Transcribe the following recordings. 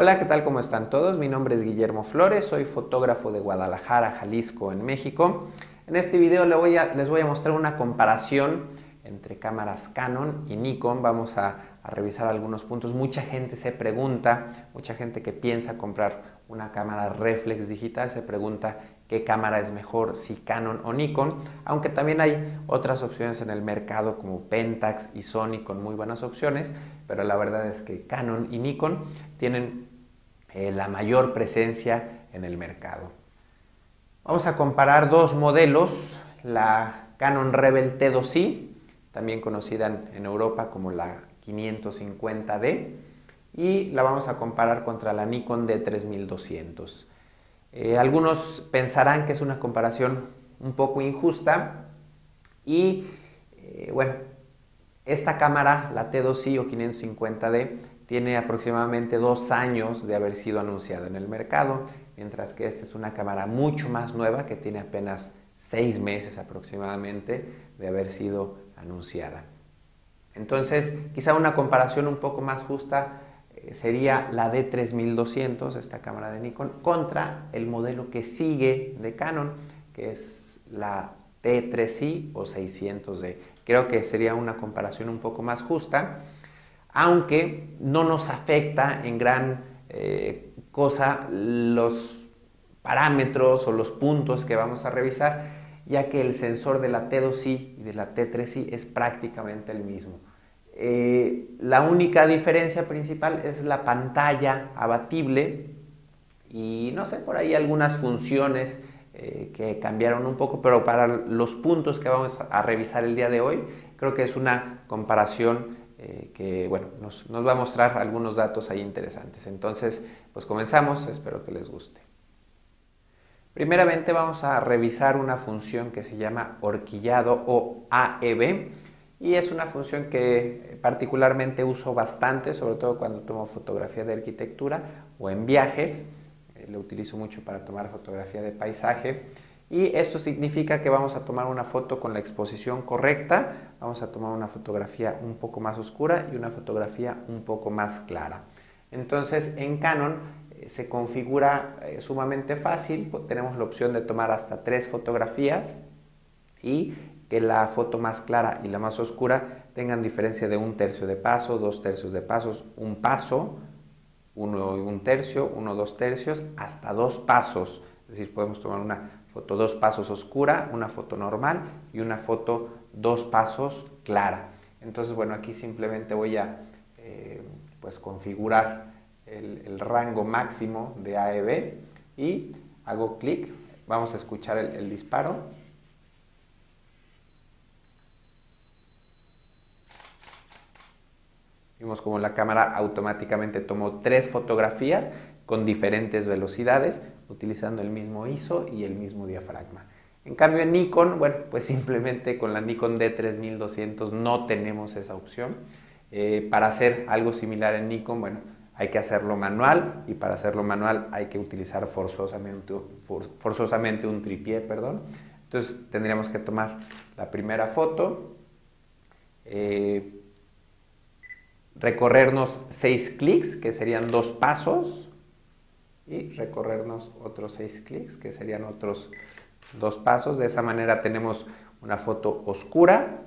Hola, ¿qué tal? ¿Cómo están todos? Mi nombre es Guillermo Flores, soy fotógrafo de Guadalajara, Jalisco, en México. En este video les voy a, mostrar una comparación entre cámaras Canon y Nikon. Vamos a, a, revisar algunos puntos. Mucha gente se pregunta, mucha gente que piensa comprar una cámara reflex digital se pregunta qué cámara es mejor, si Canon o Nikon, aunque también hay otras opciones en el mercado como Pentax y Sony con muy buenas opciones, pero la verdad es que Canon y Nikon tienen eh, la mayor presencia en el mercado. Vamos a comparar dos modelos, la Canon Rebel T2i, también conocida en, Europa como la 550D, y la vamos a comparar contra la Nikon D3200. Eh, algunos pensarán que es una comparación un poco injusta y eh, bueno, esta cámara, la T2i o 550D, tiene aproximadamente dos años de haber sido anunciada en el mercado, mientras que esta es una cámara mucho más nueva que tiene apenas seis meses aproximadamente de haber sido anunciada. Entonces, quizá una comparación un poco más justa eh, sería la D3200, esta cámara de Nikon, contra el modelo que sigue de Canon, que es la T3i o 600D. Creo que sería una comparación un poco más justa, aunque no nos afecta en gran eh, cosa los parámetros o los puntos que vamos a revisar, ya que el sensor de la T2i y de la T3i es prácticamente el mismo. Eh, la única diferencia principal es la pantalla abatible y no sé, por ahí algunas funciones eh, que cambiaron un poco, pero para los puntos que vamos a revisar el día de hoy, creo que es una comparación eh, que bueno, nos, nos va a mostrar algunos datos ahí interesantes. Entonces, pues comenzamos, espero que les guste. Primeramente vamos a revisar una función que se llama horquillado o AEB y es una función que particularmente uso bastante, sobre todo cuando tomo fotografía de arquitectura o en viajes. Eh, lo utilizo mucho para tomar fotografía de paisaje. Y esto significa que vamos a tomar una foto con la exposición correcta, vamos a tomar una fotografía un poco más oscura y una fotografía un poco más clara. Entonces en Canon eh, se configura eh, sumamente fácil, tenemos la opción de tomar hasta tres fotografías y que la foto más clara y la más oscura tengan diferencia de un tercio de paso, dos tercios de pasos, un paso, uno y un tercio, uno dos tercios, hasta dos pasos. Es decir, podemos tomar una foto dos pasos oscura, una foto normal y una foto dos pasos clara. Entonces, bueno, aquí simplemente voy a eh, pues configurar el, rango máximo de AEB y hago clic. Vamos a escuchar el, el disparo. Vimos como la cámara automáticamente tomó tres fotografías con diferentes velocidades, utilizando el mismo ISO y el mismo diafragma. En cambio en Nikon, bueno, pues simplemente con la Nikon D3200 no tenemos esa opción. Eh, para hacer algo similar en Nikon, bueno, hay que hacerlo manual y para hacerlo manual hay que utilizar forzosamente, un tripié, perdón. Entonces tendríamos que tomar la primera foto, eh, recorrernos seis clics, que serían dos pasos, y recorrernos otros seis clics, que serían otros dos pasos. De esa manera tenemos una foto oscura,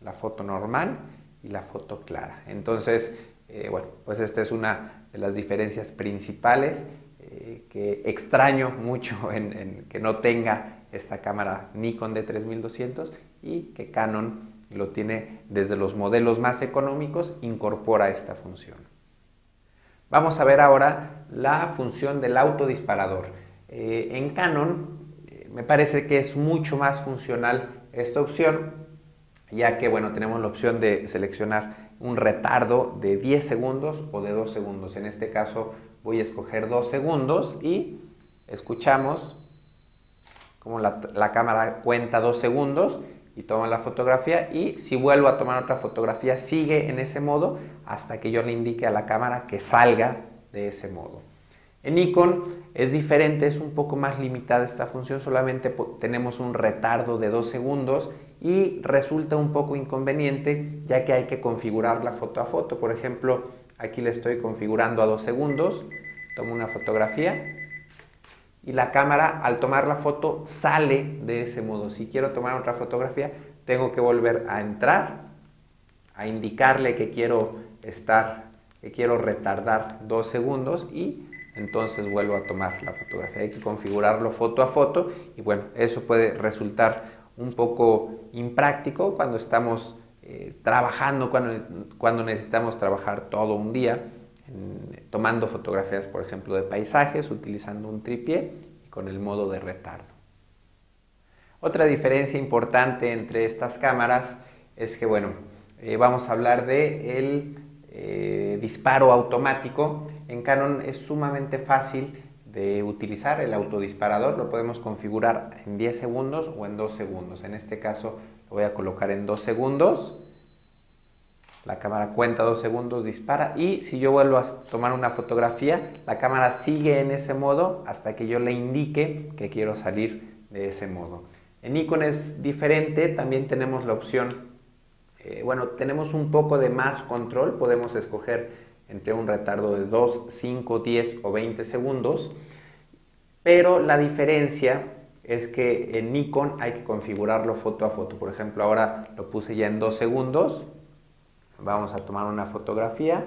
la foto normal y la foto clara. Entonces, eh, bueno, pues esta es una de las diferencias principales eh, que extraño mucho en, que no tenga esta cámara Nikon de 3200 y que Canon lo tiene desde los modelos más económicos, incorpora esta función. Vamos a ver ahora la función del autodisparador. Eh, en Canon eh, me parece que es mucho más funcional esta opción, ya que bueno, tenemos la opción de seleccionar un retardo de 10 segundos o de 2 segundos. En este caso voy a escoger 2 segundos y escuchamos como la, la cámara cuenta 2 segundos y toma la fotografía y si vuelvo a tomar otra fotografía sigue en ese modo hasta que yo le indique a la cámara que salga de ese modo. En Nikon es diferente, es un poco más limitada esta función, solamente tenemos un retardo de 2 segundos y resulta un poco inconveniente ya que hay que configurar la foto a foto. Por ejemplo, aquí le estoy configurando a 2 segundos, tomo una fotografía y la cámara al tomar la foto sale de ese modo. Si quiero tomar otra fotografía, tengo que volver a entrar, a indicarle que quiero estar, que quiero retardar dos segundos y entonces vuelvo a tomar la fotografía. Hay que configurarlo foto a foto y bueno, eso puede resultar un poco impráctico cuando estamos eh, trabajando, cuando, cuando, necesitamos trabajar todo un día, tomando fotografías, por ejemplo, de paisajes, utilizando un tripié y con el modo de retardo. Otra diferencia importante entre estas cámaras es que, bueno, eh, vamos a hablar de el eh, disparo automático. En Canon es sumamente fácil de utilizar el autodisparador, lo podemos configurar en 10 segundos o en 2 segundos. En este caso lo voy a colocar en 2 segundos. La cámara cuenta 2 segundos, dispara y si yo vuelvo a tomar una fotografía, la cámara sigue en ese modo hasta que yo le indique que quiero salir de ese modo. En Nikon es diferente, también tenemos la opción eh, bueno, tenemos un poco de más control, podemos escoger entre un retardo de 2, 5, 10 o 20 segundos, pero la diferencia es que en Nikon hay que configurarlo foto a foto. Por ejemplo, ahora lo puse ya en 2 segundos. Vamos a tomar una fotografía.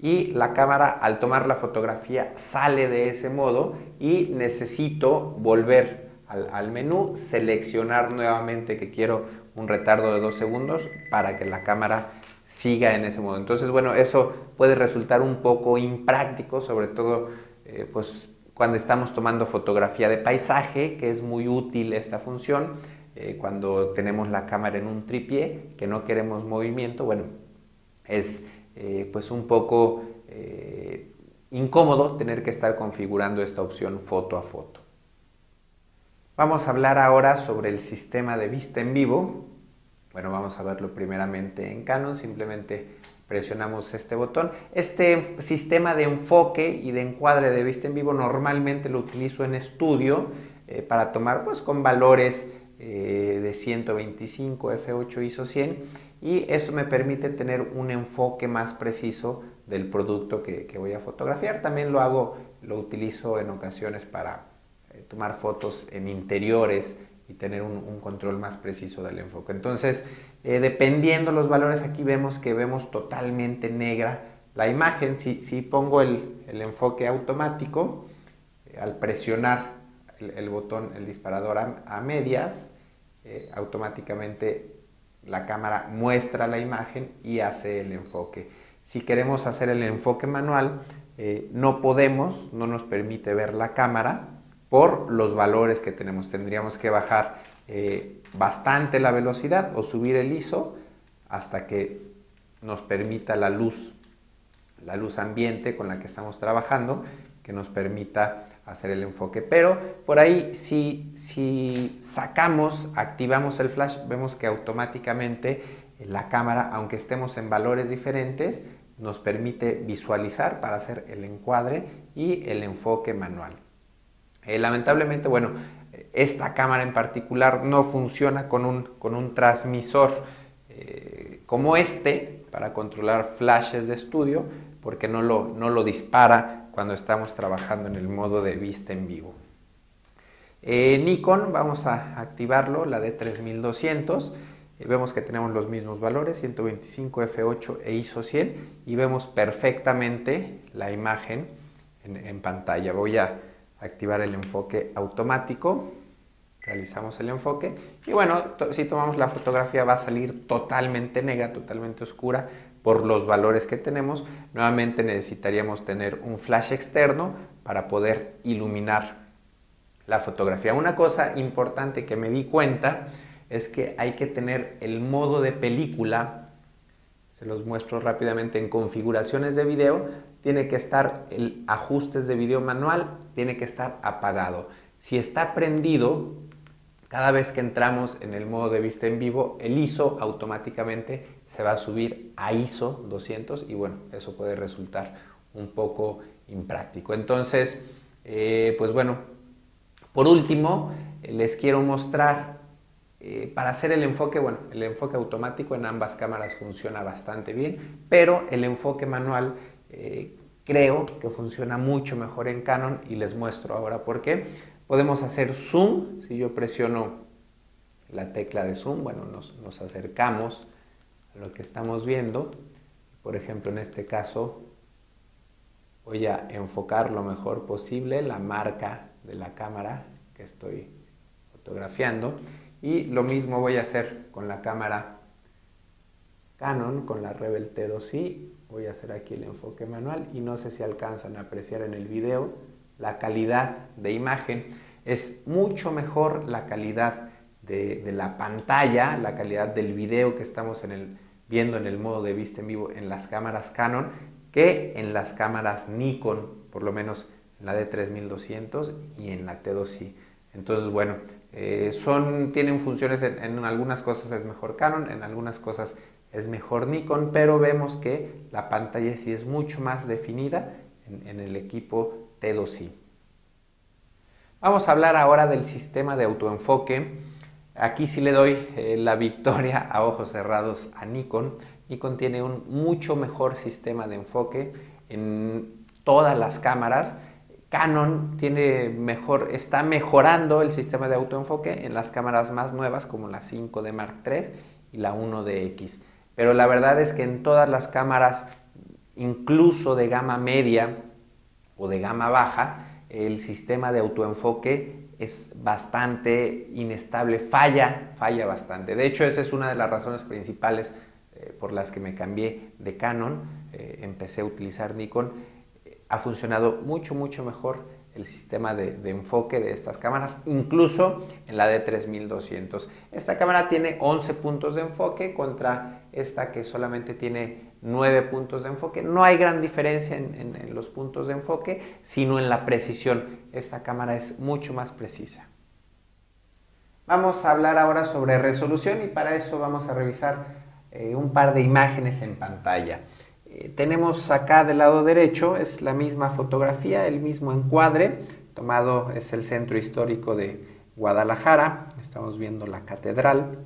Y la cámara al tomar la fotografía sale de ese modo y necesito volver al, menú, seleccionar nuevamente que quiero un retardo de dos segundos para que la cámara siga en ese modo. Entonces, bueno, eso puede resultar un poco impráctico, sobre todo eh, pues, cuando estamos tomando fotografía de paisaje, que es muy útil esta función, eh, cuando tenemos la cámara en un tripié, que no queremos movimiento, bueno, es eh, pues un poco incómodo tener que estar configurando esta opción foto a foto. Vamos a hablar ahora sobre el sistema de vista en vivo. Bueno, vamos a verlo primeramente en Canon, simplemente presionamos este botón. Este sistema de enfoque y de encuadre de vista en vivo normalmente lo utilizo en estudio eh, para tomar pues con valores eh, de 125 f8 ISO 100 y eso me permite tener un enfoque más preciso del producto que, voy a fotografiar. También lo hago, lo utilizo en ocasiones para eh, tomar fotos en interiores y tener un, control más preciso del enfoque. Entonces, eh, dependiendo los valores, aquí vemos que vemos totalmente negra la imagen. Si, si pongo el, enfoque automático, eh, al presionar el, botón, el disparador a, medias, automáticamente la cámara muestra la imagen y hace el enfoque. Si queremos hacer el enfoque manual, no podemos, no nos permite ver la cámara, por los valores que tenemos. Tendríamos que bajar eh, bastante la velocidad o subir el ISO hasta que nos permita la luz, la luz ambiente con la que estamos trabajando, que nos permita hacer el enfoque. Pero por ahí si, si sacamos, activamos el flash, vemos que automáticamente la cámara, aunque estemos en valores diferentes, nos permite visualizar para hacer el encuadre y el enfoque manual. Eh, lamentablemente, bueno, esta cámara en particular no funciona con un, con un transmisor eh, como este para controlar flashes de estudio porque no lo, no lo dispara cuando estamos trabajando en el modo de vista en vivo. Eh, Nikon, vamos a activarlo, la de 3200. vemos que tenemos los mismos valores, 125, f8 e ISO 100 y vemos perfectamente la imagen en, en pantalla. Voy a activar el enfoque automático. Realizamos el enfoque y bueno, si tomamos la fotografía va a salir totalmente negra, totalmente oscura por los valores que tenemos. Nuevamente necesitaríamos tener un flash externo para poder iluminar la fotografía. Una cosa importante que me di cuenta es que hay que tener el modo de película se los muestro rápidamente en configuraciones de video, tiene que estar el ajustes de video manual, tiene que estar apagado. Si está prendido, cada vez que entramos en el modo de vista en vivo, el ISO automáticamente se va a subir a ISO 200 y bueno, eso puede resultar un poco impráctico. Entonces, eh, pues bueno, por último, les quiero mostrar Eh, para hacer el enfoque, bueno, el enfoque automático en ambas cámaras funciona bastante bien, pero el enfoque manual eh, creo que funciona mucho mejor en Canon y les muestro ahora por qué. Podemos hacer zoom, si yo presiono la tecla de zoom, bueno, nos, acercamos a lo que estamos viendo. Por ejemplo, en este caso voy a enfocar lo mejor posible la marca de la cámara que estoy fotografiando y lo mismo voy a hacer con la cámara Canon, con la Rebel T2i. Voy a hacer aquí el enfoque manual y no sé si alcanzan a apreciar en el video la calidad de imagen. Es mucho mejor la calidad de, la pantalla, la calidad del video que estamos viendo en el modo de vista en vivo en las cámaras Canon que en las cámaras Nikon, por lo menos en la D3200 y en la T2i. Entonces, bueno, eh, son, tienen funciones, en, algunas cosas es mejor Canon, en algunas cosas es mejor Nikon, pero vemos que la pantalla sí es mucho más definida en, el equipo T2i. Vamos a hablar ahora del sistema de autoenfoque. Aquí sí le doy eh, la victoria a ojos cerrados a Nikon. Nikon tiene un mucho mejor sistema de enfoque en todas las cámaras Canon tiene mejor, está mejorando el sistema de autoenfoque en las cámaras más nuevas como la 5D Mark III y la 1DX. Pero la verdad es que en todas las cámaras, incluso de gama media o de gama baja, el sistema de autoenfoque es bastante inestable, falla, falla bastante. De hecho, esa es una de las razones principales eh, por las que me cambié de Canon, eh, empecé a utilizar Nikon ha funcionado mucho, mucho mejor el sistema de, enfoque de estas cámaras, incluso en la de 3200. Esta cámara tiene 11 puntos de enfoque contra esta que solamente tiene 9 puntos de enfoque. No hay gran diferencia en, en los puntos de enfoque, sino en la precisión. Esta cámara es mucho más precisa. Vamos a hablar ahora sobre resolución y para eso vamos a revisar eh, un par de imágenes en pantalla. Eh, tenemos acá del lado derecho, es la misma fotografía, el mismo encuadre, tomado es el centro histórico de Guadalajara, estamos viendo la catedral.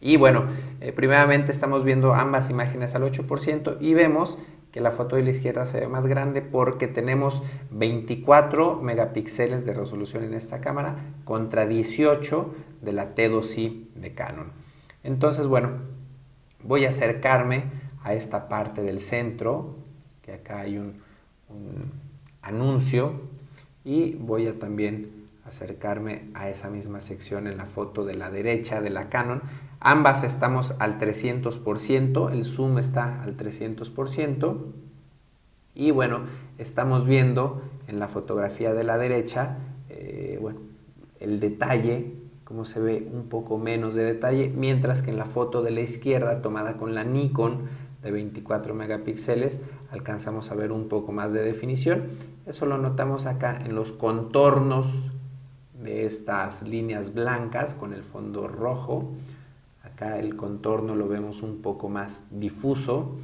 Y bueno, eh, primeramente estamos viendo ambas imágenes al 8% y vemos que la foto de la izquierda se ve más grande porque tenemos 24 megapíxeles de resolución en esta cámara contra 18 de la T2i de Canon. Entonces, bueno, voy a acercarme a esta parte del centro, que acá hay un, anuncio, y voy a también acercarme a esa misma sección en la foto de la derecha de la Canon. Ambas estamos al 300%, el zoom está al 300%. Y bueno, estamos viendo en la fotografía de la derecha, eh, bueno, el detalle, cómo se ve un poco menos de detalle, mientras que en la foto de la izquierda, tomada con la Nikon, de 24 megapíxeles alcanzamos a ver un poco más de definición. Eso lo notamos acá en los contornos de estas líneas blancas con el fondo rojo. Acá el contorno lo vemos un poco más difuso.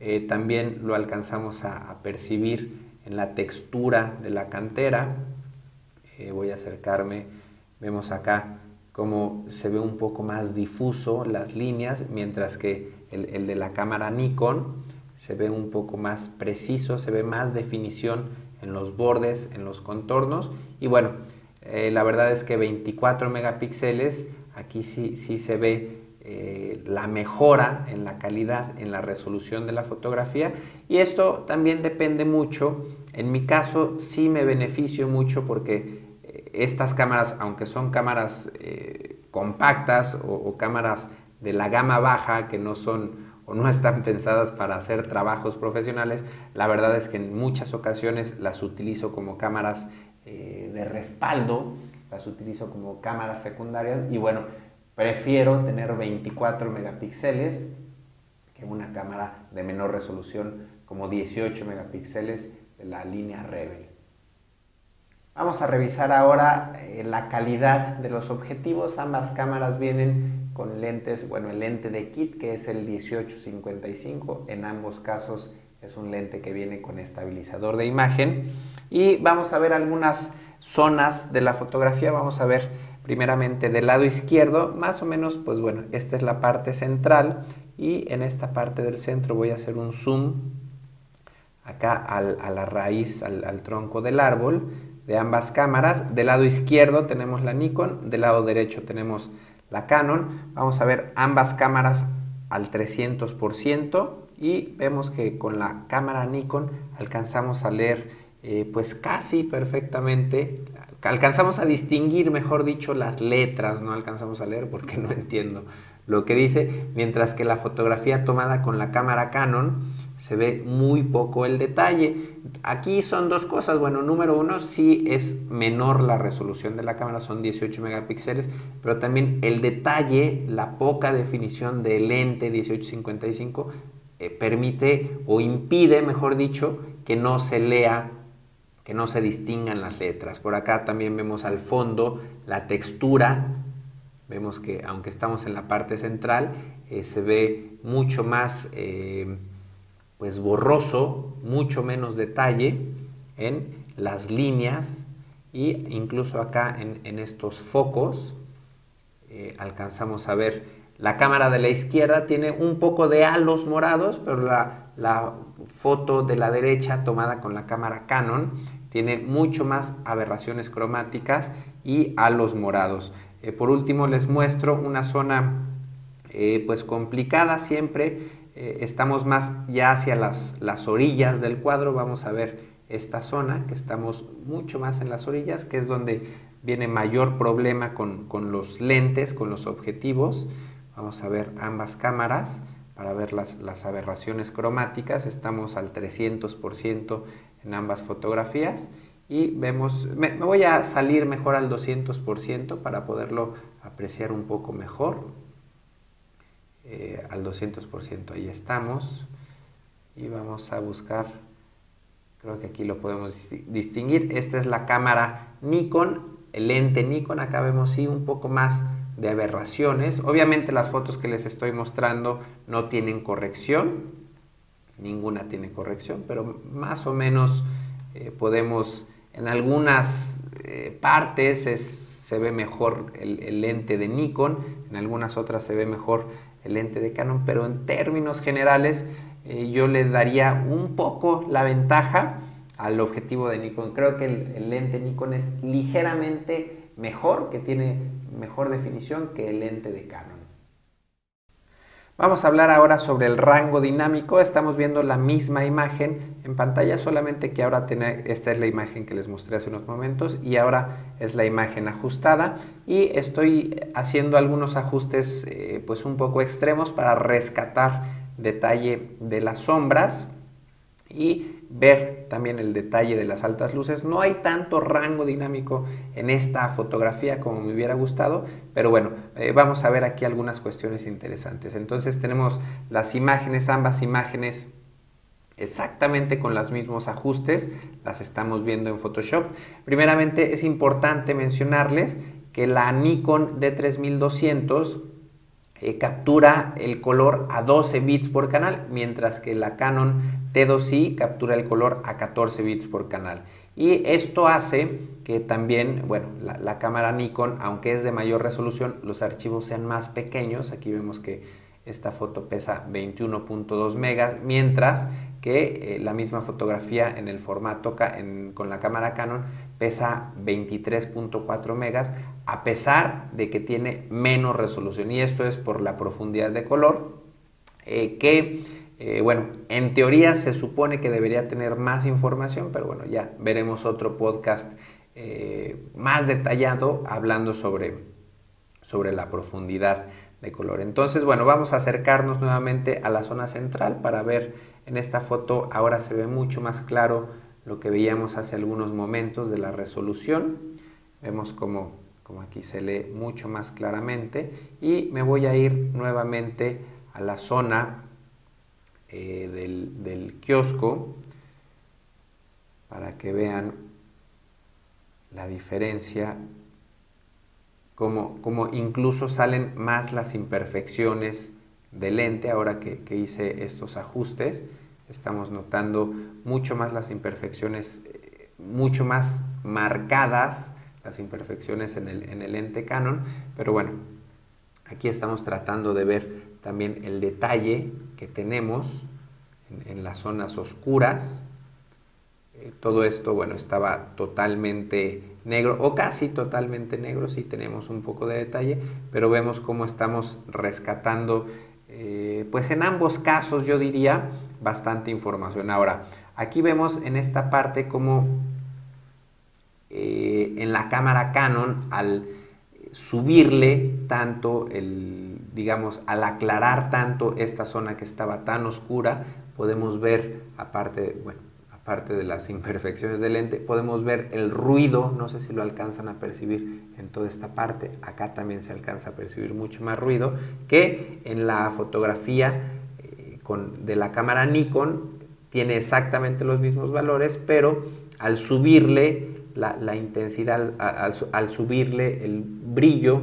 Eh, también lo alcanzamos a, percibir en la textura de la cantera. Eh, voy a acercarme. Vemos acá cómo se ve un poco más difuso las líneas, mientras que el, de la cámara Nikon se ve un poco más preciso, se ve más definición en los bordes, en los contornos. Y bueno, eh, la verdad es que 24 megapíxeles, aquí sí, sí se ve eh, la mejora en la calidad, en la resolución de la fotografía. Y esto también depende mucho. En mi caso sí me beneficio mucho porque eh, estas cámaras, aunque son cámaras compactas o cámaras de la gama baja que no son o no están pensadas para hacer trabajos profesionales, la verdad es que en muchas ocasiones las utilizo como cámaras eh, de respaldo, las utilizo como cámaras secundarias y bueno, prefiero tener 24 megapíxeles que una cámara de menor resolución como 18 megapíxeles de la línea Rebel. Vamos a revisar ahora eh, la calidad de los objetivos. Ambas cámaras vienen con lentes, bueno, el lente de kit que es el 1855, en ambos casos es un lente que viene con estabilizador de imagen y vamos a ver algunas zonas de la fotografía, vamos a ver primeramente del lado izquierdo, más o menos, pues bueno, esta es la parte central y en esta parte del centro voy a hacer un zoom acá a la raíz, al, tronco del árbol de ambas cámaras. Del lado izquierdo tenemos la Nikon, del lado derecho tenemos la Canon. Vamos a ver ambas cámaras al 300% y vemos que con la cámara Nikon alcanzamos a leer eh, pues casi perfectamente, alcanzamos a distinguir, mejor dicho, las letras, no alcanzamos a leer porque no entiendo lo que dice, mientras que la fotografía tomada con la cámara Canon se ve muy poco el detalle. Aquí son dos cosas. Bueno, número uno, sí es menor la resolución de la cámara, son 18 megapíxeles, pero también el detalle, la poca definición del lente 1855 eh, permite o impide, mejor dicho, que no se lea, que no se distingan las letras. Por acá también vemos al fondo la textura. Vemos que aunque estamos en la parte central, eh, se ve mucho más... Eh, pues borroso, mucho menos detalle en las líneas e incluso acá en, estos focos eh, alcanzamos a ver la cámara de la izquierda tiene un poco de halos morados, pero la, la foto de la derecha tomada con la cámara Canon tiene mucho más aberraciones cromáticas y halos morados. Eh, por último les muestro una zona eh, pues complicada siempre eh, estamos más ya hacia las, las, orillas del cuadro, vamos a ver esta zona, que estamos mucho más en las orillas, que es donde viene mayor problema con, los lentes, con los objetivos. Vamos a ver ambas cámaras para ver las, aberraciones cromáticas, estamos al 300% en ambas fotografías y vemos, me, voy a salir mejor al 200% para poderlo apreciar un poco mejor. Eh, al 200%. Ahí estamos. Y vamos a buscar, creo que aquí lo podemos distinguir. Esta es la cámara Nikon, el lente Nikon. Acá vemos sí un poco más de aberraciones. Obviamente las fotos que les estoy mostrando no tienen corrección. Ninguna tiene corrección, pero más o menos eh, podemos, en algunas eh, partes se ve mejor el, el, lente de Nikon, en algunas otras se ve mejor el lente de Canon, pero en términos generales eh, yo le daría un poco la ventaja al objetivo de Nikon. Creo que el, lente Nikon es ligeramente mejor, que tiene mejor definición que el lente de Canon. Vamos a hablar ahora sobre el rango dinámico. Estamos viendo la misma imagen en pantalla, solamente que ahora tiene, esta es la imagen que les mostré hace unos momentos y ahora es la imagen ajustada. Y estoy haciendo algunos ajustes eh, pues un poco extremos para rescatar detalle de las sombras y ver también el detalle de las altas luces. No hay tanto rango dinámico en esta fotografía como me hubiera gustado, pero bueno, eh, vamos a ver aquí algunas cuestiones interesantes. Entonces tenemos las imágenes, ambas imágenes exactamente con los mismos ajustes, las estamos viendo en Photoshop. Primeramente es importante mencionarles que la Nikon D3200 eh, captura el color a 12 bits por canal, mientras que la Canon T2i captura el color a 14 bits por canal. Y esto hace que también, bueno, la, cámara Nikon, aunque es de mayor resolución, los archivos sean más pequeños. Aquí vemos que esta foto pesa 21.2 megas, mientras que eh, la misma fotografía en el formato con la cámara Canon pesa 23.4 megas, a pesar de que tiene menos resolución. Y esto es por la profundidad de color, eh, que, eh, bueno, en teoría se supone que debería tener más información, pero bueno, ya veremos otro podcast más detallado hablando sobre, sobre la profundidad de color. Entonces, bueno, vamos a acercarnos nuevamente a la zona central para ver en esta foto ahora se ve mucho más claro lo que veíamos hace algunos momentos de la resolución. Vemos como, como aquí se lee mucho más claramente. Y me voy a ir nuevamente a la zona eh, del, kiosco para que vean la diferencia, como, incluso salen más las imperfecciones del lente, ahora que, hice estos ajustes, estamos notando mucho más las imperfecciones, eh, mucho más marcadas las imperfecciones en el, en Canon, pero bueno, aquí estamos tratando de ver también el detalle que tenemos en, las zonas oscuras. Eh, todo esto, bueno, estaba totalmente negro o casi totalmente negro, sí tenemos un poco de detalle, pero vemos cómo estamos rescatando, eh, pues en ambos casos yo diría, bastante información. Ahora, aquí vemos en esta parte cómo eh, en la cámara Canon al subirle tanto el, digamos, al aclarar tanto esta zona que estaba tan oscura, podemos ver, aparte, bueno, aparte de las imperfecciones del lente, podemos ver el ruido, no sé si lo alcanzan a percibir en toda esta parte, acá también se alcanza a percibir mucho más ruido que en la fotografía eh, con, de la cámara Nikon, tiene exactamente los mismos valores, pero al subirle la, intensidad, al, subirle el brillo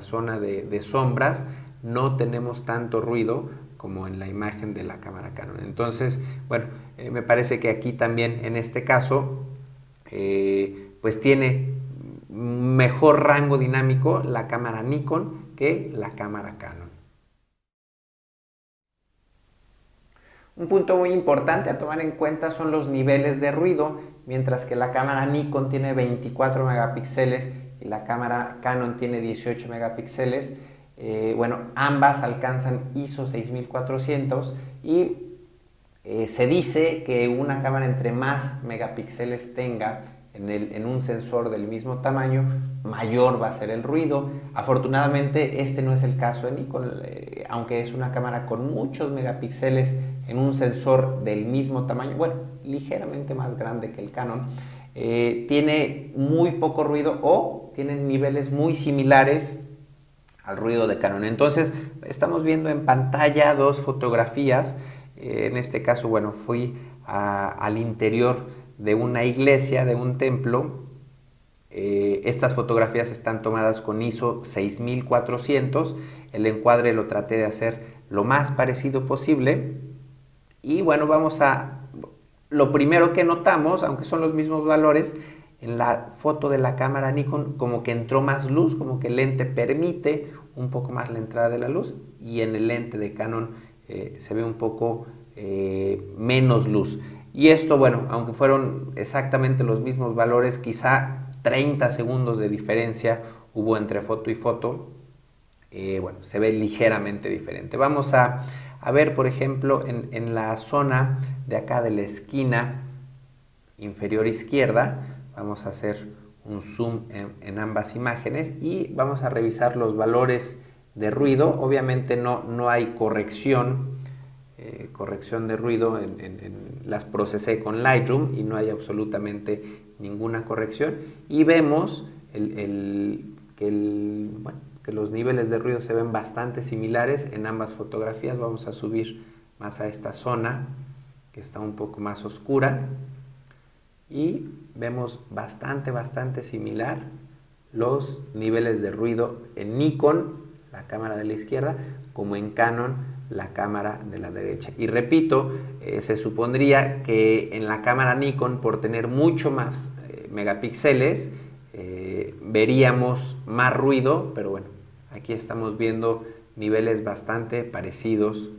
zona de sombras, no tenemos tanto ruido como en la imagen de la cámara Canon. Entonces, bueno, eh, me parece que aquí también en este caso, eh, pues tiene mejor rango dinámico la cámara Nikon que la cámara Canon. Un punto muy importante a tomar en cuenta son los niveles de ruido, mientras que la cámara Nikon tiene 24 megapíxeles la cámara Canon tiene 18 megapíxeles. Eh, bueno, ambas alcanzan ISO 6400 y eh, se dice que una cámara entre más megapíxeles tenga en, un sensor del mismo tamaño, mayor va a ser el ruido. Afortunadamente este no es el caso de Nikon, eh, aunque es una cámara con muchos megapíxeles en un sensor del mismo tamaño, bueno, ligeramente más grande que el Canon, tiene muy poco ruido o tiene niveles muy similares al ruido de Canon. Entonces, estamos viendo en pantalla dos fotografías. Eh, en este caso, bueno, fui al interior de una iglesia, de un templo. Eh, estas fotografías están tomadas con ISO 6400. El encuadre lo traté de hacer lo más parecido posible. Y bueno, vamos a... Lo primero que notamos, aunque son los mismos valores, en la foto de la cámara Nikon como que entró más luz, como que el lente permite un poco más la entrada de la luz y en el lente de Canon eh, se ve un poco eh, menos luz. Y esto, bueno, aunque fueron exactamente los mismos valores, quizá 30 segundos de diferencia hubo entre foto y foto, eh, bueno, se ve ligeramente diferente. Vamos a, ver, por ejemplo, en, en la zona de acá de la esquina inferior izquierda, Vamos a hacer un zoom en, ambas imágenes y vamos a revisar los valores de ruido. Obviamente no, no hay corrección, eh, corrección de ruido, en, las procesé con Lightroom y no hay absolutamente ninguna corrección. Y vemos que, los niveles de ruido se ven bastante similares en ambas fotografías. Vamos a subir más a esta zona que está un poco más oscura y vemos bastante, bastante similar los niveles de ruido en Nikon, la cámara de la izquierda, como en Canon, la cámara de la derecha. Y repito, eh, se supondría que en la cámara Nikon, por tener mucho más eh, megapíxeles, eh, veríamos más ruido, pero bueno, aquí estamos viendo niveles bastante parecidos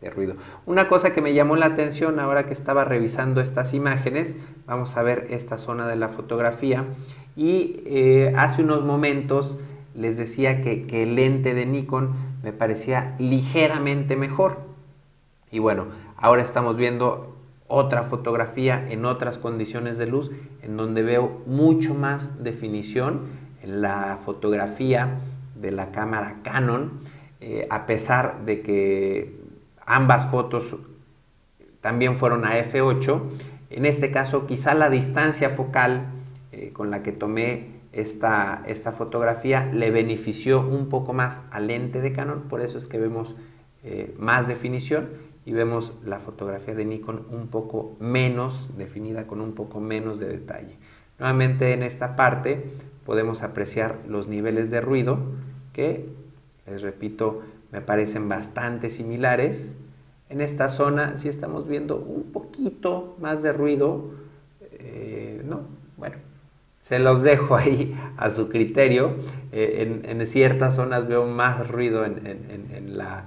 de ruido. Una cosa que me llamó la atención ahora que estaba revisando estas imágenes, vamos a ver esta zona de la fotografía y eh, hace unos momentos les decía que, el lente de Nikon me parecía ligeramente mejor. Y bueno, ahora estamos viendo otra fotografía en otras condiciones de luz en donde veo mucho más definición en la fotografía de la cámara Canon, eh, a pesar de que Ambas fotos también fueron a f8. En este caso, quizá la distancia focal eh, con la que tomé esta, esta, fotografía le benefició un poco más al lente de Canon, por eso es que vemos eh, más definición y vemos la fotografía de Nikon un poco menos definida, con un poco menos de detalle. Nuevamente en esta parte podemos apreciar los niveles de ruido que, les repito, me parecen bastante similares. En esta zona sí estamos viendo un poquito más de ruido, eh, ¿no? Bueno, se los dejo ahí a su criterio. Eh, en, ciertas zonas veo más ruido en, la,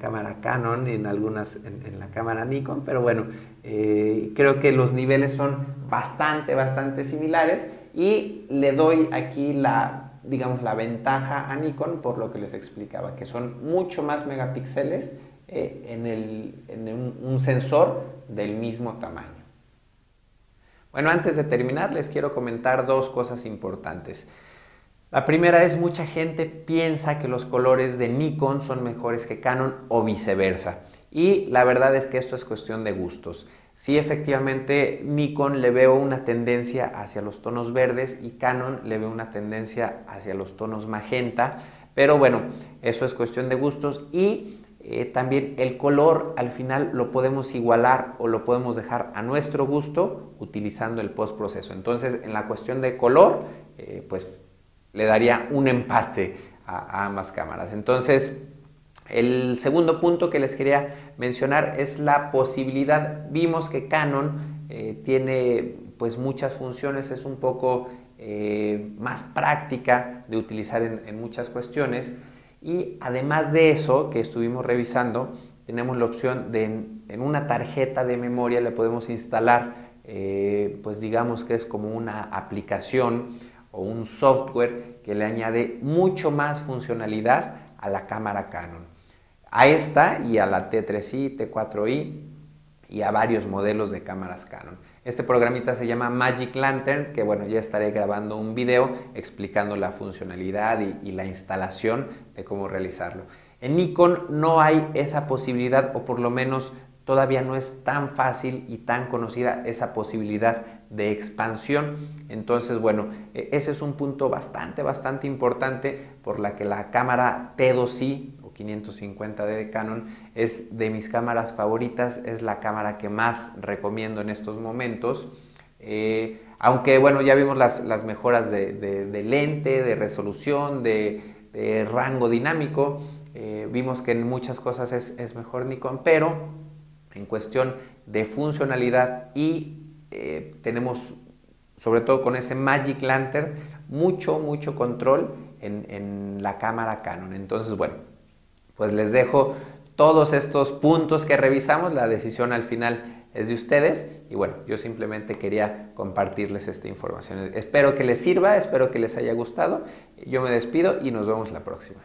cámara Canon y en algunas en, la cámara Nikon, pero bueno, eh, creo que los niveles son bastante, bastante similares y le doy aquí la, digamos, la ventaja a Nikon por lo que les explicaba, que son mucho más megapíxeles eh, en, un sensor del mismo tamaño. Bueno, antes de terminar les quiero comentar dos cosas importantes. La primera es mucha gente piensa que los colores de Nikon son mejores que Canon o viceversa. Y la verdad es que esto es cuestión de gustos. Sí, efectivamente, Nikon le veo una tendencia hacia los tonos verdes y Canon le veo una tendencia hacia los tonos magenta. Pero bueno, eso es cuestión de gustos y eh, también el color al final lo podemos igualar o lo podemos dejar a nuestro gusto utilizando el postproceso. Entonces, en la cuestión de color, eh, pues le daría un empate a, ambas cámaras. Entonces, el segundo punto que les quería mencionar es la posibilidad. Vimos que Canon eh, tiene pues muchas funciones, es un poco más práctica de utilizar en muchas cuestiones. Y además de eso que estuvimos revisando, tenemos la opción de en, una tarjeta de memoria le podemos instalar, eh, pues digamos que es como una aplicación o un software que le añade mucho más funcionalidad a la cámara Canon. A esta y a la T3i, T4i y a varios modelos de cámaras Canon. Este programita se llama Magic Lantern, que bueno, ya estaré grabando un video explicando la funcionalidad y, la instalación de cómo realizarlo. En Nikon no hay esa posibilidad, o por lo menos todavía no es tan fácil y tan conocida esa posibilidad de expansión. Entonces, bueno, e, ese es un punto bastante, bastante importante por la que la cámara T2i 550D de Canon es de mis cámaras favoritas, es la cámara que más recomiendo en estos momentos. Eh, aunque bueno, ya vimos las, mejoras de, lente, de resolución, de, rango dinámico, eh, vimos que en muchas cosas es, mejor Nikon, pero en cuestión de funcionalidad y eh, tenemos sobre todo con ese Magic Lantern mucho, mucho control en, en la cámara Canon. Entonces, bueno, pues les dejo todos estos puntos que revisamos. La decisión al final es de ustedes y bueno, yo simplemente quería compartirles esta información. Espero que les sirva, espero que les haya gustado. Yo me despido y nos vemos la próxima.